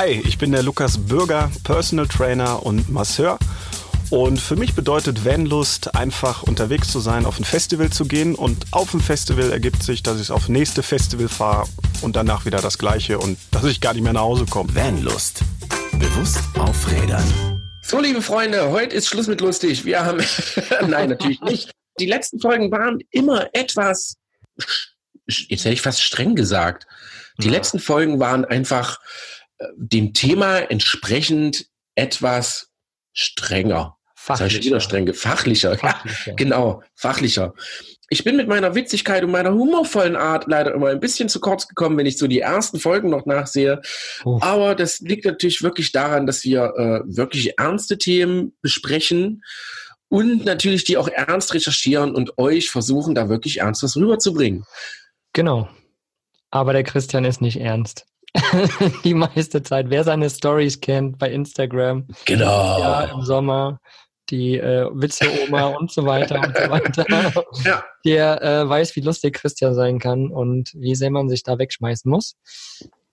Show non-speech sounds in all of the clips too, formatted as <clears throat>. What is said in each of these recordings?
Hi, ich bin der Lukas Bürger, Personal Trainer und Masseur. Und für mich bedeutet Vanlust einfach unterwegs zu sein, auf ein Festival zu gehen. Und auf dem Festival ergibt sich, dass ich auf nächste Festival fahre und danach wieder das gleiche und dass ich gar nicht mehr nach Hause komme. Vanlust. Bewusst auf Rädern. So, liebe Freunde, heute ist Schluss mit lustig. Wir haben, <laughs> nein, natürlich nicht. Die letzten Folgen waren immer etwas, jetzt hätte ich fast streng gesagt. Die ja. letzten Folgen waren einfach dem Thema entsprechend etwas strenger. Fachlicher. Wieder streng, fachlicher. <laughs> fachlicher. Ja, genau, fachlicher. Ich bin mit meiner Witzigkeit und meiner humorvollen Art leider immer ein bisschen zu kurz gekommen, wenn ich so die ersten Folgen noch nachsehe. Oh. Aber das liegt natürlich wirklich daran, dass wir äh, wirklich ernste Themen besprechen und natürlich die auch ernst recherchieren und euch versuchen, da wirklich ernst was rüberzubringen. Genau. Aber der Christian ist nicht ernst. <laughs> die meiste Zeit. Wer seine Stories kennt bei Instagram. Genau. Ja, im Sommer die äh, Witze-Oma und so weiter und so weiter. <laughs> Ja. Der äh, weiß, wie lustig Christian sein kann und wie sehr man sich da wegschmeißen muss.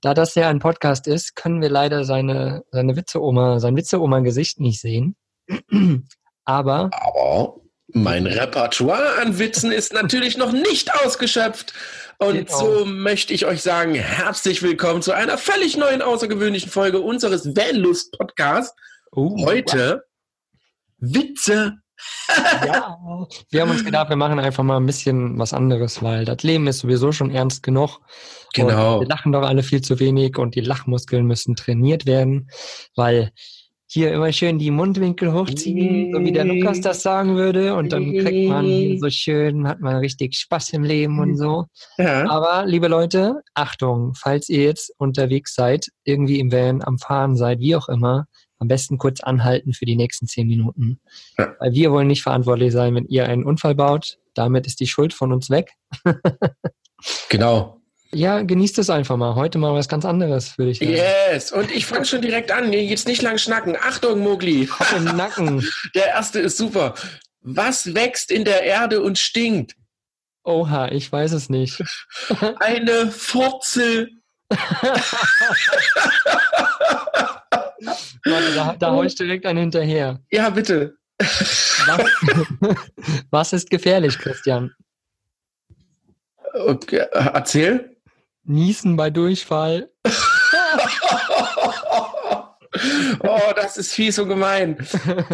Da das ja ein Podcast ist, können wir leider seine, seine Witze-Oma, sein Witze-Oma-Gesicht nicht sehen. <clears throat> Aber. Aber mein Repertoire an Witzen ist natürlich noch nicht ausgeschöpft. Und genau. so möchte ich euch sagen, herzlich willkommen zu einer völlig neuen, außergewöhnlichen Folge unseres Vanlust-Podcasts. Uh, Heute Witze. ja, wir haben uns gedacht, wir machen einfach mal ein bisschen was anderes, weil das Leben ist sowieso schon ernst genug. Genau. Und wir lachen doch alle viel zu wenig und die Lachmuskeln müssen trainiert werden, weil hier immer schön die Mundwinkel hochziehen, so wie der Lukas das sagen würde. Und dann kriegt man so schön, hat man richtig Spaß im Leben und so. Ja. Aber liebe Leute, Achtung, falls ihr jetzt unterwegs seid, irgendwie im Van, am Fahren seid, wie auch immer, am besten kurz anhalten für die nächsten zehn Minuten. Ja. Weil wir wollen nicht verantwortlich sein, wenn ihr einen Unfall baut. Damit ist die Schuld von uns weg. <laughs> genau. Ja, genießt es einfach mal. Heute mal was ganz anderes, würde ich sagen. Yes, und ich fange schon direkt an. Jetzt nicht lang schnacken. Achtung, Mogli. Kopf im Nacken. <laughs> Der erste ist super. Was wächst in der Erde und stinkt? Oha, ich weiß es nicht. <laughs> Eine Furzel. <laughs> Warte, da, da hau ich direkt einen hinterher. Ja, bitte. Was, was ist gefährlich, Christian? Okay, erzähl. Niesen bei Durchfall. <laughs> oh, das ist fies und gemein.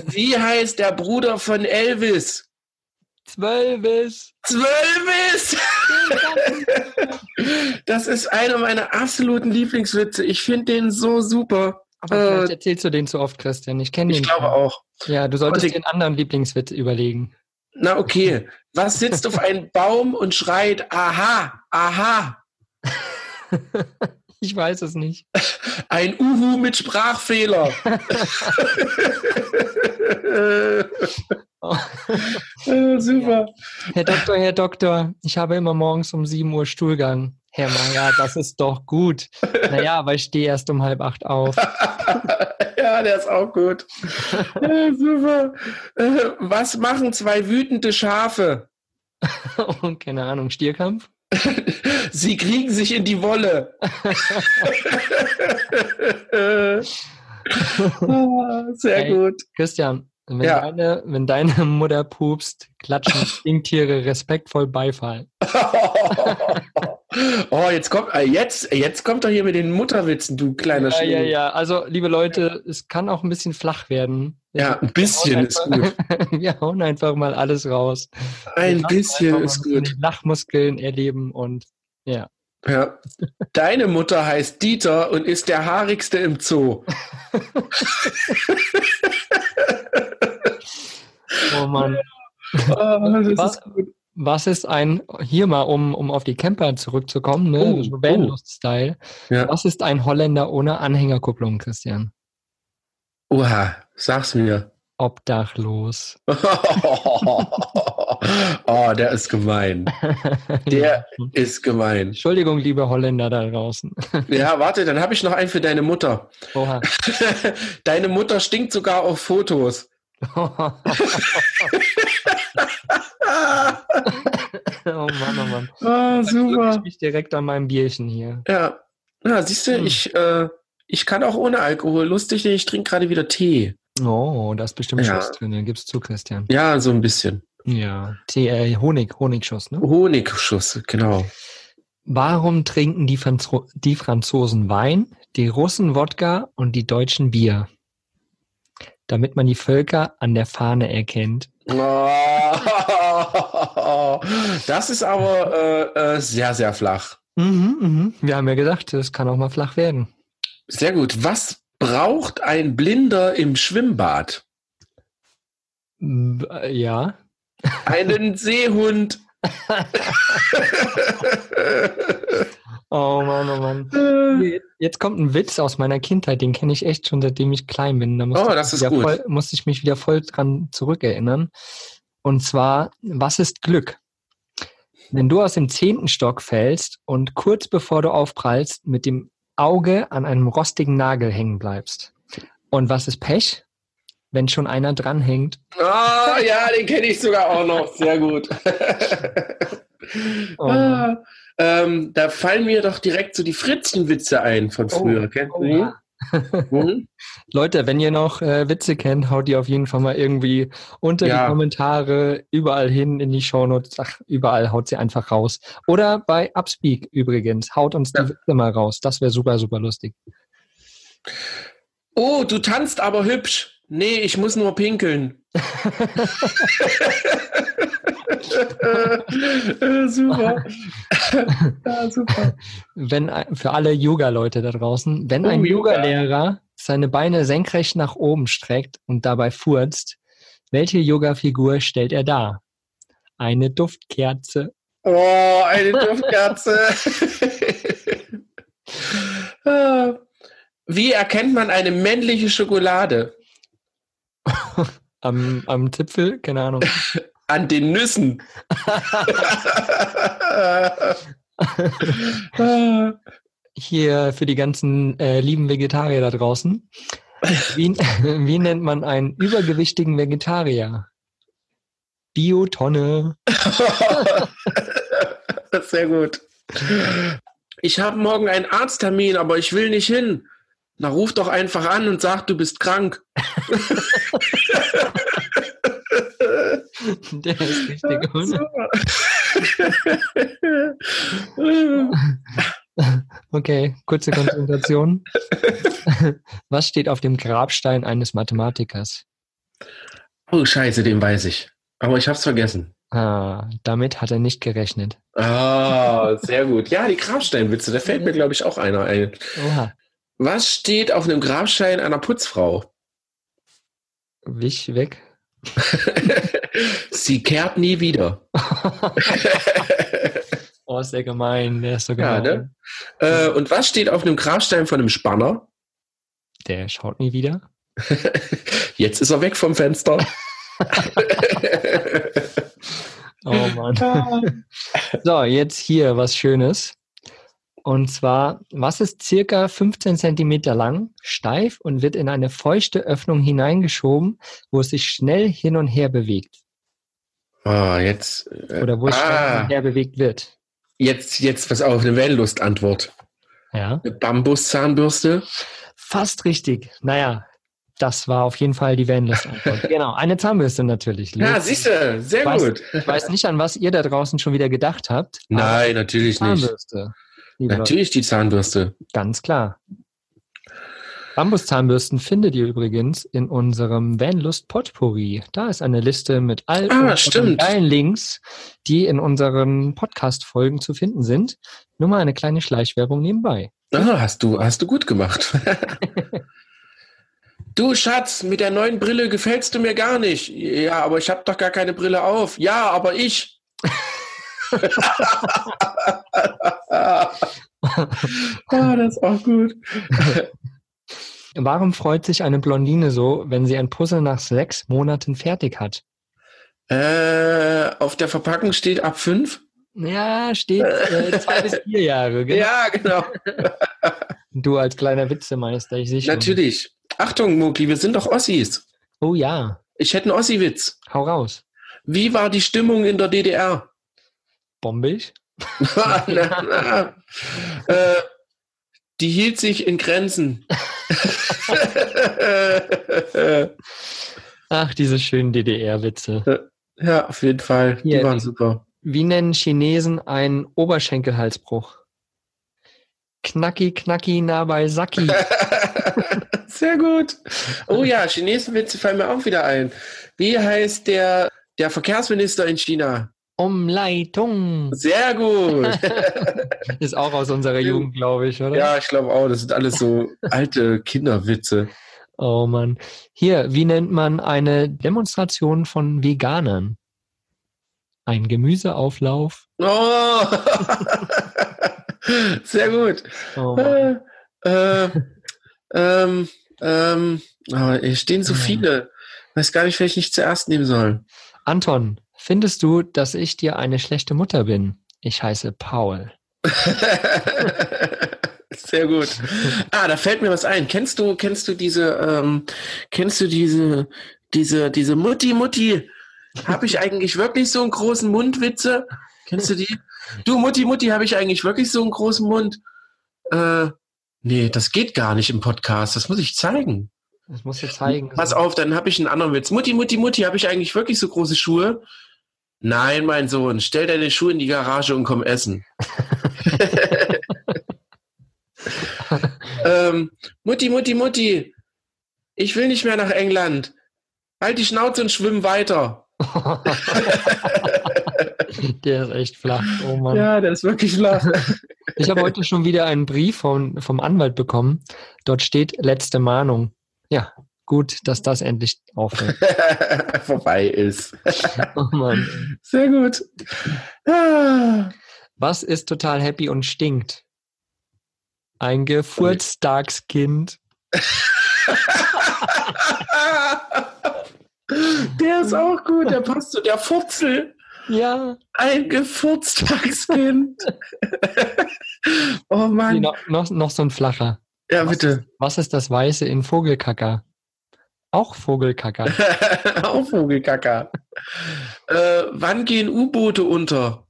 Wie heißt der Bruder von Elvis? Zwölvis. Zwölvis! <laughs> das ist einer meiner absoluten Lieblingswitze. Ich finde den so super. Aber äh, vielleicht erzählst du den zu oft, Christian. Ich kenne den. Ich glaube auch. Ja, du solltest dir einen anderen Lieblingswitz überlegen. Na okay. Was sitzt <laughs> auf einem Baum und schreit, aha, aha? <laughs> Ich weiß es nicht. Ein Uhu mit Sprachfehler. <laughs> oh. super. Herr Doktor, Herr Doktor, ich habe immer morgens um 7 Uhr Stuhlgang. Herr Mayer, das ist doch gut. Naja, aber ich stehe erst um halb acht auf. <laughs> ja, der ist auch gut. Ja, super. Äh, was machen zwei wütende Schafe? Und keine Ahnung, Stierkampf? <laughs> Sie kriegen sich in die Wolle. <laughs> Sehr hey, gut. Christian, wenn, ja. deine, wenn deine <laughs> Mutter pupst, klatschen Stinktiere respektvoll Beifall. Oh, jetzt kommt, äh, jetzt, jetzt kommt doch hier mit den Mutterwitzen, du kleiner Ja, ja, ja. Also, liebe Leute, es kann auch ein bisschen flach werden. Ja, ein bisschen ist gut. <laughs> Wir hauen einfach mal alles raus. Ein bisschen ist gut. Lachmuskeln erleben und ja. Ja. Deine Mutter heißt Dieter und ist der haarigste im Zoo. <laughs> <laughs> oh Mann. Oh, was, ist was, ist ein, hier mal, um, um auf die Camper zurückzukommen, ne? Oh, so Vanlust-Style. Oh. Ja. Was ist ein Holländer ohne Anhängerkupplung, Christian? Oha, sag's mir. Obdachlos. <laughs> oh, der ist gemein. <laughs> Der ist gemein. Entschuldigung, liebe Holländer da draußen. <laughs> ja, warte, dann habe ich noch einen für deine Mutter. Oha. Deine Mutter stinkt sogar auf Fotos. <laughs> oh Mann, oh Mann. Ah, super. Ich mich direkt an meinem Bierchen hier. Ja, ja siehst du, hm. ich, äh, Ich kann auch ohne Alkohol. Lustig, ich trinke gerade wieder Tee. Oh, da ist bestimmt Ja. Schuss drin. Den gibst zu, Christian. Ja, so ein bisschen. Ja. Tee, äh, Honig, Honigschuss, ne? Honigschuss, genau. Warum trinken die, Franzo die Franzosen Wein, die Russen Wodka und die Deutschen Bier? Damit man die Völker an der Fahne erkennt. <laughs> Das ist aber äh, äh, sehr, sehr flach. Mhm, mhm. Wir haben ja gesagt, es kann auch mal flach werden. Sehr gut. Was braucht ein Blinder im Schwimmbad? Äh, Ja. Einen <laughs> Seehund. <laughs> Oh Mann, oh Mann. Jetzt kommt ein Witz aus meiner Kindheit, den kenne ich echt schon, seitdem ich klein bin. Da musste Oh, ich das mich ist wieder gut. Voll, musste ich mich wieder voll dran zurückerinnern. Und zwar, was ist Glück? Wenn du aus dem zehnten Stock fällst und kurz bevor du aufprallst, mit dem Auge an einem rostigen Nagel hängen bleibst. Und was ist Pech? Wenn schon einer dranhängt. Ah, ja, den kenne ich sogar auch noch. Sehr gut. <laughs> Oh ähm, da fallen mir doch direkt so die Fritzenwitze ein von früher. Kennst du Oh, die? ja. Hm? <laughs> Leute, wenn ihr noch äh, Witze kennt, haut die auf jeden Fall mal irgendwie unter Ja. die Kommentare, überall hin in die Shownotes, ach, überall haut sie einfach raus. Oder bei Upspeak übrigens, haut uns Ja. die Witze mal raus. Das wäre super, super lustig. Oh, du tanzt aber hübsch. Nee, ich muss nur pinkeln. <laughs> <laughs> Äh, super. <laughs> ja, super. Wenn für alle Yoga-Leute da draußen, wenn Oh, ein Yoga. Yoga-Lehrer seine Beine senkrecht nach oben streckt und dabei furzt, welche Yoga-Figur stellt er dar? Eine Duftkerze. Oh, eine Duftkerze. <laughs> Ah. Wie erkennt man eine männliche Schokolade? <laughs> Am, am Zipfel, keine Ahnung. An den Nüssen. <laughs> Hier für die ganzen äh, lieben Vegetarier da draußen. Wie, <laughs> wie nennt man einen übergewichtigen Vegetarier? Biotonne. <laughs> Sehr gut. Ich habe morgen einen Arzttermin, aber ich will nicht hin. Na, ruf doch einfach an und sag, du bist krank. <laughs> Der ist richtig. oder? <laughs> Okay, kurze Konzentration. Was steht auf dem Grabstein eines Mathematikers? oh, scheiße, den weiß ich. Aber ich hab's vergessen. Ah, damit hat er nicht gerechnet. Ah, sehr gut. Ja, die Grabsteinwitze, da fällt mir, glaube ich, auch einer ein. Oha, Was steht auf einem Grabstein einer Putzfrau? wich weg. <laughs> Sie kehrt nie wieder. <laughs> Oh, ist der gemein, der ist so Ja, gemein. ne? Äh, und was steht auf einem Grabstein von einem Spanner? Der schaut nie wieder. <laughs> Jetzt ist er weg vom Fenster. Oh Mann. so, jetzt hier was Schönes. Und zwar, was ist circa 15 Zentimeter lang, steif und wird in eine feuchte Öffnung hineingeschoben, wo es sich schnell hin und her bewegt? Ah, jetzt. äh, Oder wo es schnell hin ah, und her bewegt wird? jetzt, jetzt, pass auf, eine Wellenlust-Antwort. Ja, Eine Bambuszahnbürste. fast richtig. Naja, das war auf jeden Fall die Vanlust-Antwort. <laughs> genau, eine Zahnbürste natürlich. Ja, siehst du, sehr Weiß- gut. Ich weiß nicht, an was ihr da draußen schon wieder gedacht habt. Nein, natürlich nicht. Zahnbürste. Natürlich die Zahnbürste. Ganz klar. Bambuszahnbürsten findet ihr übrigens in unserem Vanlust Potpourri. Da ist eine Liste mit all Ah, unseren geilen Links, die in unseren Podcast-Folgen zu finden sind. Nur mal eine kleine Schleichwerbung nebenbei. Ah, hast du, hast du gut gemacht. <laughs> du Schatz, mit der neuen Brille gefällst du mir gar nicht. Ja, aber ich habe doch gar keine Brille auf. Ja, aber ich. Ah, das ist auch gut. Warum freut sich eine Blondine so, wenn sie ein Puzzle nach sechs Monaten fertig hat? Äh, auf der Verpackung steht ab fünf. Ja, steht äh, zwei bis vier Jahre. Genau. Ja, genau. Du als kleiner Witzemeister, ich sehe schon. Natürlich. Achtung, Mugli, wir sind doch Ossis. Oh ja, Ich hätte einen Ossi-Witz. hau raus. Wie war die Stimmung in der DDR? Bombig? <laughs> na, na. Äh, die hielt sich in Grenzen. <laughs> Ach, diese schönen DDR-Witze. ja, auf jeden Fall. Die Hier, waren die- super. Wie nennen Chinesen einen Oberschenkelhalsbruch? Knacki, knacki, nah bei Saki. <laughs> Sehr gut. Oh ja, Chinesenwitze fallen mir auch wieder ein. Wie heißt der, der Verkehrsminister in China? Umleitung. Sehr gut. <laughs> Ist auch aus unserer Jugend, glaube ich, oder? ja, ich glaube auch, das sind alles so alte Kinderwitze. Oh Mann. Hier, wie nennt man eine Demonstration von Veganern? Ein Gemüseauflauf. Oh. <laughs> Sehr gut. Oh. Äh, äh, ähm, ähm, aber hier stehen so viele. Weiß gar nicht, welche ich zuerst nehmen soll. Anton, findest du, dass ich dir eine schlechte Mutter bin? Ich heiße Paul. <laughs> Sehr gut. Ah, da fällt mir was ein. Kennst du, kennst du diese, ähm, kennst du diese, diese, diese Mutti, Mutti? Habe ich eigentlich wirklich so einen großen Mund, Witze? Kennst du die? Du, Mutti, Mutti, habe ich eigentlich wirklich so einen großen Mund? Äh, nee, das geht gar nicht im Podcast. Das muss ich zeigen. Das musst du zeigen. Pass auf, dann habe ich einen anderen Witz. Mutti, Mutti, Mutti, habe ich eigentlich wirklich so große Schuhe? Nein, mein Sohn, stell deine Schuhe in die Garage und komm essen. <laughs> ähm, Mutti, Mutti, Mutti, ich will nicht mehr nach England. Halt die Schnauze und schwimm weiter. <laughs> Der ist echt flach. Oh Mann. Ja, der ist wirklich flach. <laughs> Ich habe heute schon wieder einen Brief von, vom Anwalt bekommen. Dort steht letzte Mahnung. Ja, gut, dass das endlich aufhört. <laughs> Vorbei ist. <laughs> Oh Mann. Sehr gut. Ah. Was ist total happy und stinkt? Ein Geburtstagskind. <laughs> Der ist auch gut, der passt zu der Furzel. Ja. Ein Geburtstagskind. oh Mann. noch, noch, noch so ein flacher. Ja, Was bitte. ist, was ist das Weiße in Vogelkacker? Auch Vogelkacker. <laughs> Auch Vogelkacker. äh, wann gehen U-Boote unter?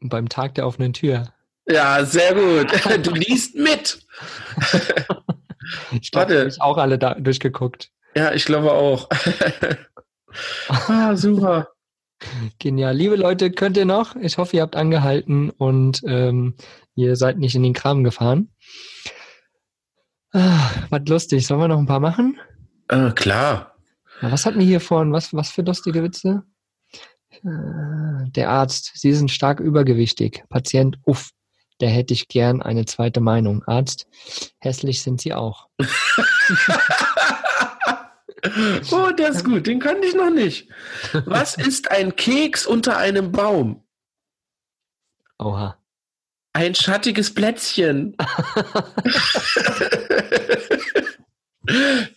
Beim Tag der offenen Tür. Ja, sehr gut. <laughs> Du liest mit. <laughs> Ich glaube, ich auch alle da durchgeguckt. Ja, ich glaube auch. ah, super. Genial. Liebe Leute, könnt ihr noch? Ich hoffe, ihr habt angehalten und ähm, ihr seid nicht in den Kram gefahren. Ah, was lustig. Sollen wir noch ein paar machen? Äh, klar. Na, was hatten wir hier vorhin? Was, was für lustige Witze? Äh, Der Arzt, Sie sind stark übergewichtig. Patient, uff, da hätte ich gern eine zweite Meinung. Arzt, hässlich sind Sie auch. <laughs> Oh, der ist gut. Den kannte ich noch nicht. Was ist ein Keks unter einem Baum? Oha. Ein schattiges Plätzchen. <laughs>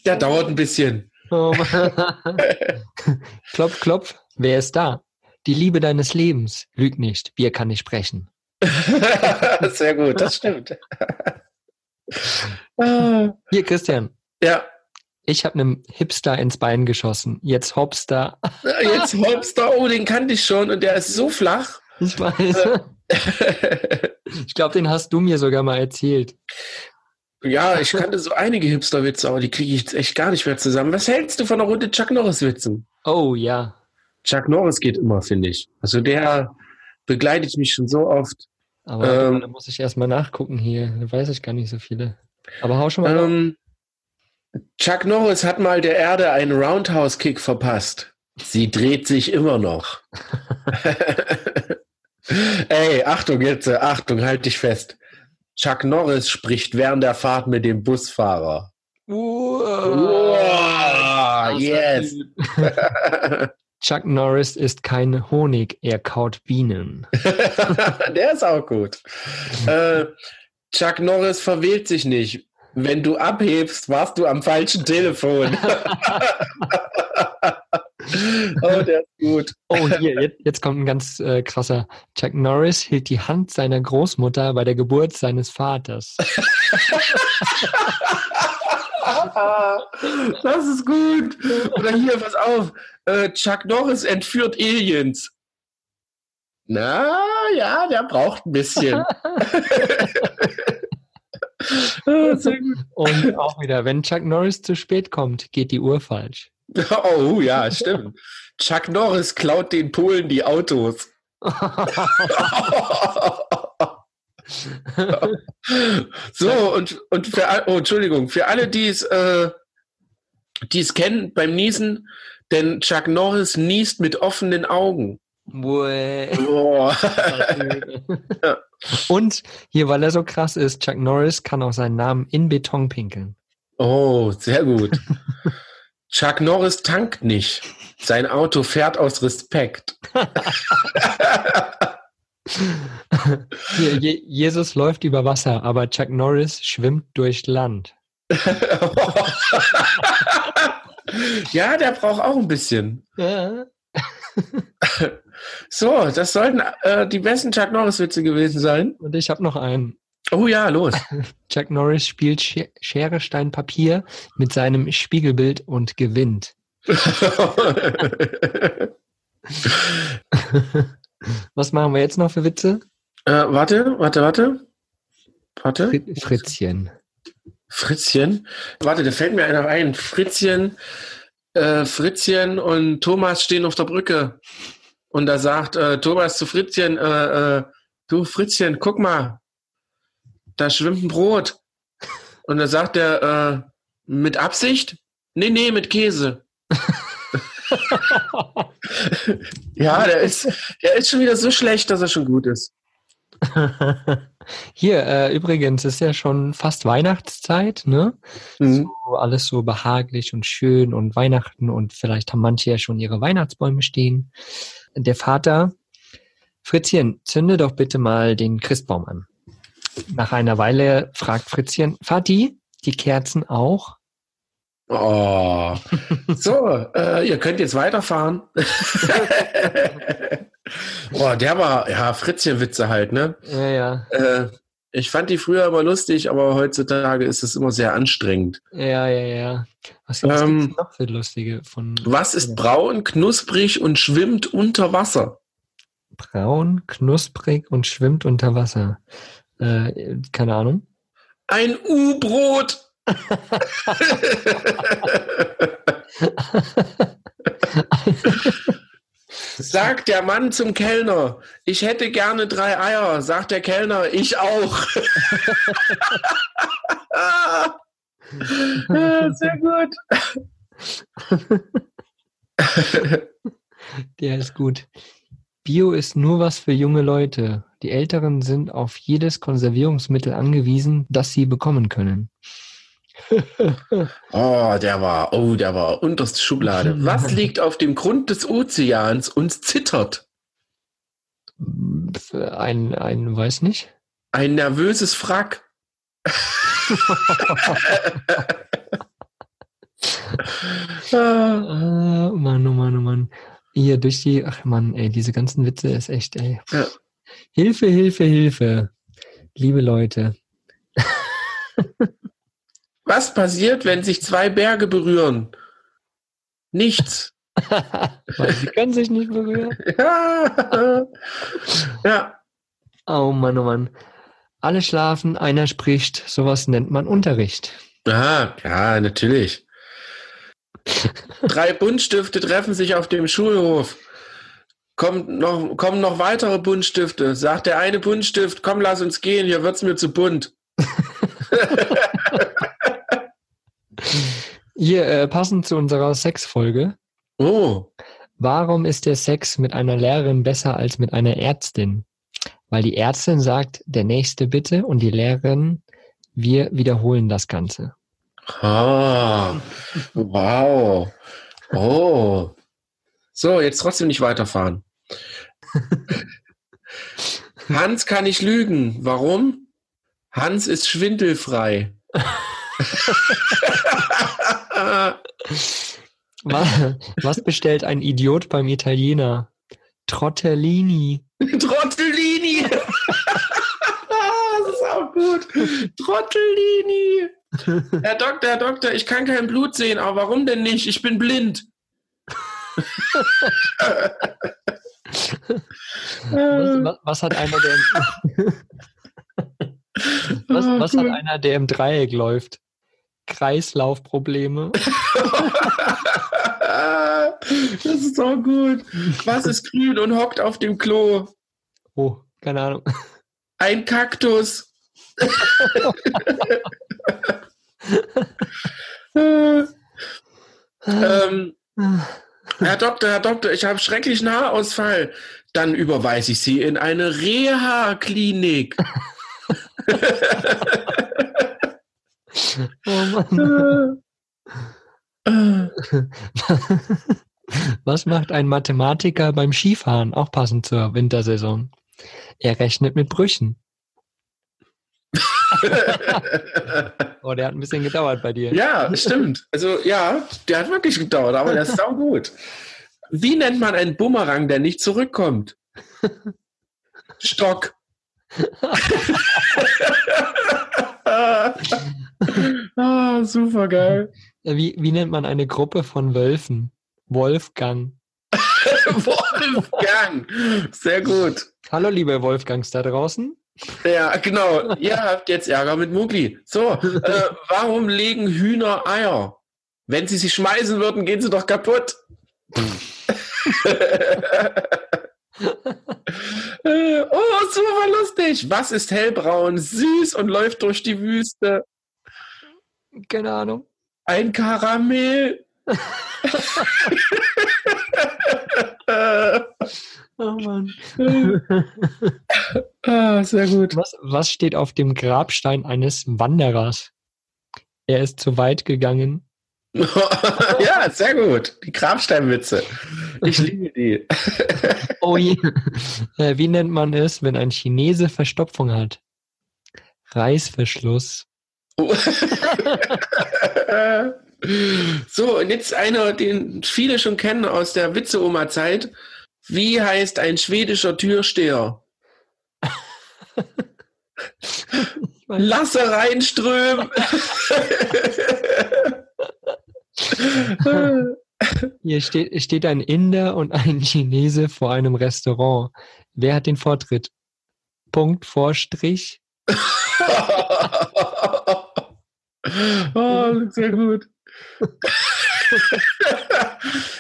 Der dauert ein bisschen. Oh <laughs> klopf, klopf. Wer ist da? Die Liebe deines Lebens. Lüg nicht. Bier kann nicht sprechen. <laughs> Sehr gut, das stimmt. <laughs> Ah, Hier, Christian. ja, Ich habe einem Hipster ins Bein geschossen. Jetzt Hopster. jetzt Hopster. Oh, den kannte ich schon und der ist so flach. Ich weiß. Ich glaube, den hast du mir sogar mal erzählt. Ja, ich kannte so einige Hipster-Witze, aber die kriege ich jetzt echt gar nicht mehr zusammen. Was hältst du von einer Runde Chuck Norris-Witzen? Oh ja. Chuck Norris geht immer, finde ich. Also der begleitet mich schon so oft. Aber Ähm. da muss ich erstmal nachgucken hier. Da weiß ich gar nicht so viele. Aber hau schon mal. Ähm, Chuck Norris hat mal der Erde einen Roundhouse-Kick verpasst. Sie dreht sich immer noch. <laughs> <laughs> Ey, Achtung jetzt, äh, Achtung, halt dich fest. Chuck Norris spricht während der Fahrt mit dem Busfahrer. Wow, Das yes. <laughs> Chuck Norris ist kein Honig, er kaut Bienen. <laughs> der ist auch gut. Äh, Chuck Norris verwählt sich nicht. Wenn du abhebst, warst du am falschen Telefon. <laughs> oh, der ist gut. Oh, hier, jetzt, jetzt kommt ein ganz äh, krasser. Chuck Norris hielt die Hand seiner Großmutter bei der Geburt seines Vaters. <laughs> Das ist gut. Oder hier, pass auf. Äh, Chuck Norris entführt Aliens. Na, ja, der braucht ein bisschen. <laughs> Ah. Und auch wieder, wenn Chuck Norris zu spät kommt, geht die Uhr falsch. <laughs> Oh ja, stimmt. Chuck Norris klaut den Polen die Autos. <laughs> so, und, und für oh, Entschuldigung, für alle, die es äh, die es kennen beim Niesen, denn Chuck Norris niest mit offenen Augen. Boah. <laughs> Und hier, weil er so krass ist, Chuck Norris kann auch seinen Namen in Beton pinkeln. Oh, sehr gut. Chuck Norris tankt nicht. Sein Auto fährt aus Respekt. Jesus läuft über Wasser, aber Chuck Norris schwimmt durch Land. <laughs> ja, der braucht auch ein bisschen. Ja. <laughs> So, das sollten äh, die besten Chuck Norris-Witze gewesen sein. Und ich habe noch einen. Oh ja, los. <laughs> Chuck Norris spielt Sch- Schere, Stein, Papier mit seinem Spiegelbild und gewinnt. <laughs> Was machen wir jetzt noch für Witze? äh, warte, warte, warte. Warte. Fri- Fritzchen. Fritzchen. Warte, da fällt mir einer ein. Fritzchen, äh, Fritzchen und Thomas stehen auf der Brücke. Und da sagt äh, Thomas zu Fritzchen, äh, äh, du Fritzchen, guck mal, da schwimmt ein Brot. Und da sagt er, äh, mit Absicht? Nee, nee, mit Käse. <laughs> ja, der ist, der ist schon wieder so schlecht, dass er schon gut ist. <laughs> Hier, äh, übrigens, ist ja schon fast Weihnachtszeit, ne? Mhm. So, alles so behaglich und schön und Weihnachten und vielleicht haben manche ja schon ihre Weihnachtsbäume stehen. Der Vater, Fritzchen, zünde doch bitte mal den Christbaum an. Nach einer Weile fragt Fritzchen, Vati, die Kerzen auch? Oh. So, äh, ihr könnt jetzt weiterfahren. <laughs> Boah, der war, ja, Fritzchen-Witze halt, ne? Ja, ja, Äh, ich fand die früher immer lustig, aber heutzutage ist es immer sehr anstrengend. ja, ja, ja. Was gibt's Ähm, noch für lustige von Was ist braun, knusprig und schwimmt unter Wasser? braun, knusprig und schwimmt unter Wasser? Äh, keine Ahnung. Ein U-Brot! <laughs> Sagt der Mann zum Kellner, ich hätte gerne drei Eier. Sagt der Kellner, ich auch. Ja, <laughs> Sehr gut. Der ist gut. Bio ist nur was für junge Leute. Die Älteren sind auf jedes Konservierungsmittel angewiesen, das sie bekommen können. <laughs> Oh, der war, oh, der war unterste Schublade. Was liegt auf dem Grund des Ozeans und zittert? Ein, ein, weiß nicht. Ein nervöses Frack. <laughs> Ah, Äh, Mann, oh Mann, oh Mann. Hier durch die, ach Mann, ey, diese ganzen Witze ist echt, ey. Ja. Hilfe, Hilfe, Hilfe. Liebe Leute. Was passiert, wenn sich zwei Berge berühren? Nichts. <laughs> Sie können sich nicht berühren. Ja. <laughs> ja. Oh Mann, oh Mann. Alle schlafen, einer spricht. Sowas nennt man Unterricht. Ah, ja, natürlich. <laughs> Drei Buntstifte treffen sich auf dem Schulhof. Kommt noch, kommen noch weitere Buntstifte. Sagt der eine Buntstift, komm, lass uns gehen, hier wird's mir zu bunt. <laughs> Hier, äh, passend zu unserer Sexfolge. Oh, Warum ist der Sex mit einer Lehrerin besser als mit einer Ärztin? Weil die Ärztin sagt, der nächste bitte und die Lehrerin, wir wiederholen das Ganze. ah, wow. Oh. So, jetzt trotzdem nicht weiterfahren. Hans kann nicht lügen. Warum? Hans ist schwindelfrei. Wa- Was bestellt ein Idiot beim Italiener? Trottellini. Trottellini! das ist auch gut. Trottellini! Herr Doktor, Herr Doktor, ich kann kein Blut sehen, aber warum denn nicht? Ich bin blind. Was, wa- was hat einer der <laughs> Was, Ah, was hat einer, der im Dreieck läuft? Kreislaufprobleme. <laughs> das ist auch gut. Was ist grün und hockt auf dem Klo? Oh, keine Ahnung. Ein Kaktus. Äh, <laughs> ähm, Herr <laughs> Doktor, Herr Doktor, ich habe schrecklichen Haarausfall. Dann überweise ich Sie in eine Reha-Klinik. <laughs> <laughs> Oh Mann. Was macht ein Mathematiker beim Skifahren? Auch passend zur Wintersaison. Er rechnet mit Brüchen. <laughs> Oh, der hat ein bisschen gedauert bei dir. Ja, stimmt. Also ja, der hat wirklich gedauert, aber der ist <laughs> gut. Wie nennt man einen Bumerang, der nicht zurückkommt? Stock. <laughs> ah, super geil. Wie, wie nennt man eine Gruppe von Wölfen? Wolfgang. Wolfgang. Sehr gut. Hallo, liebe Wolfgangs da draußen. Ja, genau. Ihr habt jetzt Ärger mit Mugli. So, äh, warum legen Hühner Eier? Wenn sie sie schmeißen würden, gehen sie doch kaputt. <laughs> Oh, super lustig. Was ist hellbraun, süß und läuft durch die Wüste? Keine Ahnung. Ein Karamell. <laughs> <laughs> Oh Mann. <laughs> ah, sehr gut. Was, was steht auf dem Grabstein eines Wanderers? Er ist zu weit gegangen. <laughs> ja, sehr gut. Die Grabsteinwitze. Ich liebe die. Oh je. Äh, Wie nennt man es, wenn ein Chinese Verstopfung hat? Reißverschluss. So, und jetzt einer, den viele schon kennen aus der Witze-Oma-Zeit. Wie heißt ein schwedischer Türsteher? <laughs> Lasse reinströmen. Hier steht, steht ein Inder und ein Chinese vor einem Restaurant. Wer hat den Vortritt? Punkt, Vorstrich. <laughs> oh, sehr gut. <laughs>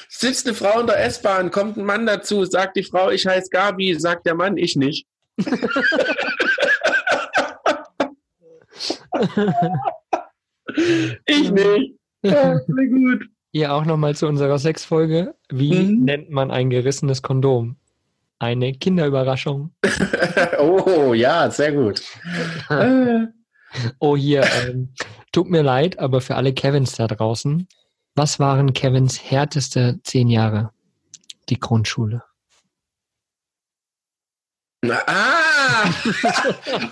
Sitzt eine Frau in der S-Bahn, kommt ein Mann dazu, sagt die Frau, ich heiße Gabi, sagt der Mann, ich nicht. <laughs> ich nicht. Ja, sehr gut. Hier auch nochmal zu unserer Sexfolge. Wie Mhm. nennt man ein gerissenes Kondom? Eine Kinderüberraschung. <laughs> Oh, ja, sehr gut. Äh, Oh, hier, ähm, tut mir leid, aber für alle Kevins da draußen, was waren Kevins härteste zehn Jahre? Die Grundschule. ah!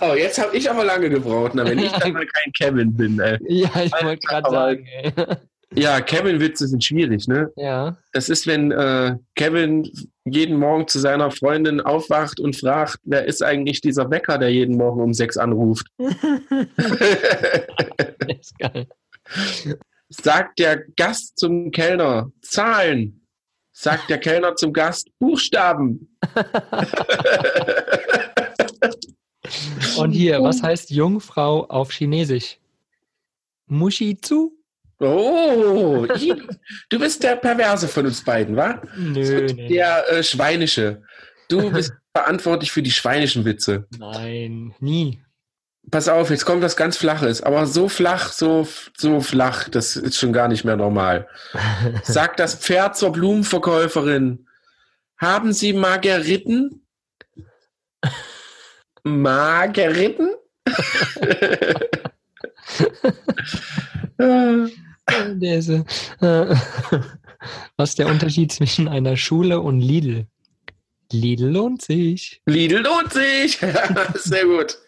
<laughs> oh, jetzt habe ich aber lange gebraucht, na, wenn ich dann mal kein Kevin bin. Ey. Ja, ich wollte gerade sagen. Ey. Ja, Kevin-Witze sind schwierig, ne? Ja, Das ist, wenn äh, Kevin jeden Morgen zu seiner Freundin aufwacht und fragt, wer ist eigentlich dieser Wecker, der jeden Morgen um sechs anruft? <laughs> <laughs> das ist geil. Sagt der Gast zum Kellner Zahlen. Sagt der Kellner zum Gast Buchstaben. <laughs> Und hier, was heißt Jungfrau auf Chinesisch? Mushi zu? Oh, du bist der Perverse von uns beiden, wa? Nö, nee. Der äh, Schweinische. Du <laughs> bist verantwortlich für die schweinischen Witze. Nein, nie. Pass auf, jetzt kommt was ganz Flaches, aber so flach, so, so flach, das ist schon gar nicht mehr normal. <laughs> Sagt das Pferd zur Blumenverkäuferin, haben Sie Margeriten? Margeriten? <laughs> Ist, äh, <laughs> was ist der Unterschied zwischen einer Schule und Lidl? Lidl lohnt sich. Lidl lohnt sich. <laughs> Sehr gut.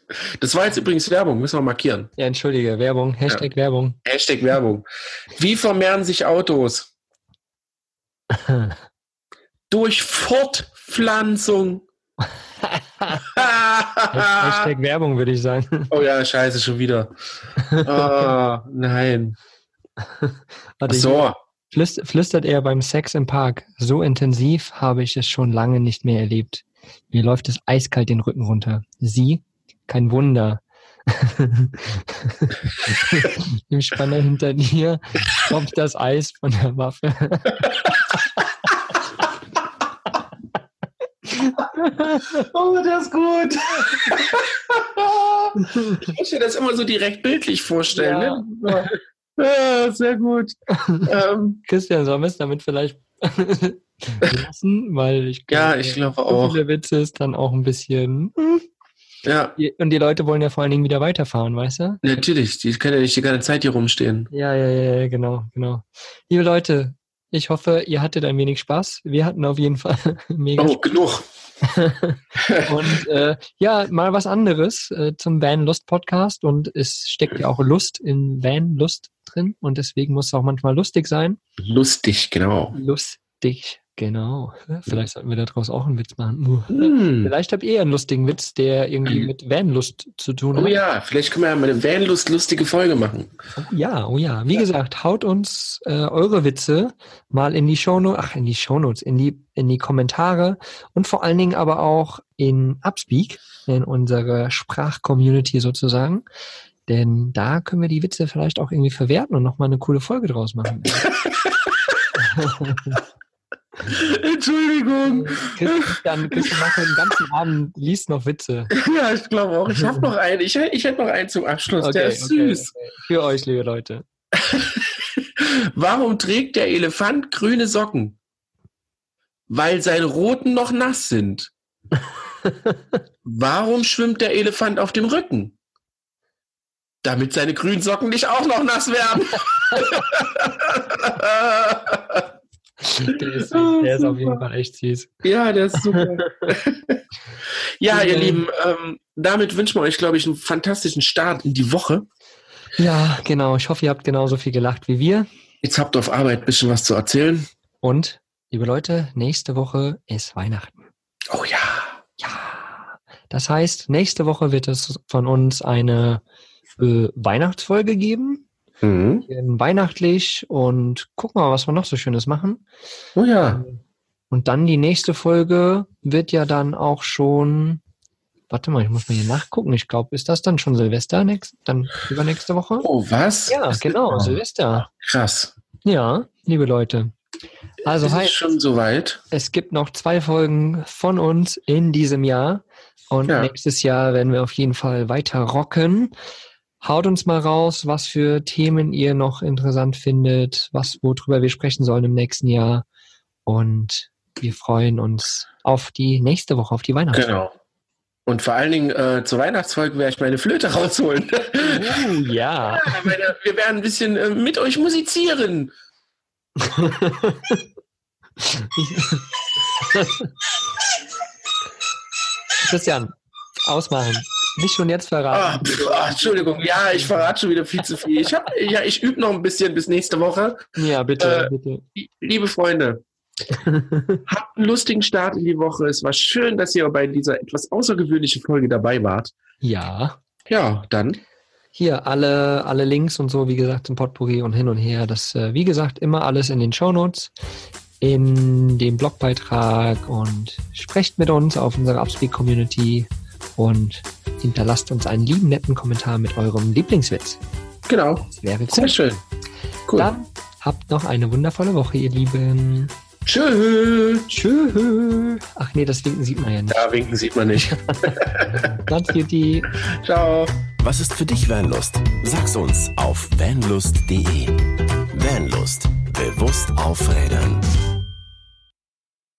Das war jetzt übrigens Werbung, müssen wir markieren. Ja, entschuldige, Werbung, Hashtag Werbung. Hashtag Werbung. Wie vermehren sich Autos? <laughs> Durch Fortpflanzung. Hashtag Werbung, würde ich sagen. oh ja, scheiße, schon wieder. Oh, nein. <laughs> Warte, So, Flüst, flüstert er beim Sex im Park. So intensiv habe ich es schon lange nicht mehr erlebt. Mir läuft es eiskalt den Rücken runter. Sie? Kein Wunder. <laughs> Im Spanner hinter dir kommt das Eis von der Waffe. <laughs> Oh, das ist gut. ich muss mir das immer so direkt bildlich vorstellen. Ja. Ne? Ja, sehr gut. <laughs> ähm, Christian, sollen wir es damit vielleicht <laughs> lassen? Weil ich ja, glaube, ich glaube auch. viele Witze ist dann auch ein bisschen. hm. Ja, Und die Leute wollen ja vor allen Dingen wieder weiterfahren, weißt du? natürlich. Die können ja nicht die ganze Zeit hier rumstehen. Ja, ja, ja, ja, genau, genau. Liebe Leute, ich hoffe, ihr hattet ein wenig Spaß. Wir hatten auf jeden Fall <laughs> mega Oh, genug. <laughs> Und äh, ja, mal was anderes äh, zum Van Lust Podcast. Und es steckt ja auch Lust in Van Lust drin. Und deswegen muss es auch manchmal lustig sein. Lustig, genau. Lustig, genau. Vielleicht sollten wir daraus auch einen Witz machen. Hm. Vielleicht habt ihr einen lustigen Witz, der irgendwie mit Vanlust zu tun hat. Oh ja, vielleicht können wir ja mal eine Vanlust lustige Folge machen. Oh ja, oh ja. Wie gesagt, haut uns äh, eure Witze mal in die Shownotes, ach, in die Shownotes, in die, in die Kommentare und vor allen Dingen aber auch in Upspeak, in unsere Sprachcommunity sozusagen. Denn da können wir die Witze vielleicht auch irgendwie verwerten und nochmal eine coole Folge draus machen. <laughs> <laughs> <laughs> Entschuldigung. Christian, Christian macht den ganzen Abend, liest noch Witze. <laughs> Ja, ich glaube auch. Ich habe noch einen. Ich, ich hätte noch einen zum Abschluss. Der ist süß. okay. Für euch, liebe Leute. <laughs> Warum trägt der Elefant grüne Socken? Weil seine roten noch nass sind. Warum schwimmt der Elefant auf dem Rücken? Damit seine grünen Socken nicht auch noch nass werden. <laughs> Der ist, süß. der ist auf jeden Fall echt süß. ja, der ist super. <laughs> ja, ihr Ähm. Lieben, ähm, damit wünschen wir euch, glaube ich, einen fantastischen Start in die Woche. Ja, genau. Ich hoffe, ihr habt genauso viel gelacht wie wir. Jetzt habt ihr auf Arbeit ein bisschen was zu erzählen. Und, liebe Leute, nächste Woche ist Weihnachten. Oh ja. Ja. Das heißt, nächste Woche wird es von uns eine äh, Weihnachtsfolge geben. Mhm. Weihnachtlich und gucken mal, was wir noch so Schönes machen. Oh ja. Und dann die nächste Folge wird ja dann auch schon. Warte mal, ich muss mal hier nachgucken. Ich glaube, ist das dann schon Silvester nächst, dann übernächste Woche? Oh, was? Ja, Das- genau, Oh, Silvester. Krass. Ja, liebe Leute. Also ist es heißt, schon soweit? es gibt noch zwei Folgen von uns in diesem Jahr. Und Ja. nächstes Jahr werden wir auf jeden Fall weiter rocken. Haut uns mal raus, was für Themen ihr noch interessant findet, was, worüber wir sprechen sollen im nächsten Jahr. Und wir freuen uns auf die nächste Woche, auf die Weihnachten. Genau. Und vor allen Dingen äh, zur Weihnachtsfolge werde ich meine Flöte rausholen. <laughs> Oh, ja. <laughs> Ja, meine, wir werden ein bisschen äh, mit euch musizieren. <laughs> Christian, ausmachen. Nicht schon jetzt Ah, verraten. pf, ah, Entschuldigung, ja, ich verrate schon wieder viel zu viel. Ich hab, ja, ich übe noch ein bisschen bis nächste Woche. Ja, bitte, Äh, bitte. Liebe Freunde, <laughs> habt einen lustigen Start in die Woche. Es war schön, dass ihr bei dieser etwas außergewöhnlichen Folge dabei wart. Ja. Ja, dann. Hier alle, alle Links und so, wie gesagt, zum Potpourri und hin und her. Das, äh, wie gesagt, immer alles in den Shownotes, in dem Blogbeitrag und sprecht mit uns auf unserer Upspeak Community und hinterlasst uns einen lieben, netten Kommentar mit eurem Lieblingswitz. Genau. Das wäre Sehr cool. schön. Cool. Dann habt noch eine wundervolle Woche, ihr Lieben. Tschüss. Tschüss. Ach nee, das Winken sieht man ja nicht. Ja, winken sieht man nicht. <laughs> Ganz Beauty. Ciao. Was ist für dich Vanlust? Sag's uns auf vanlust.de. Vanlust. Bewusst aufrädern.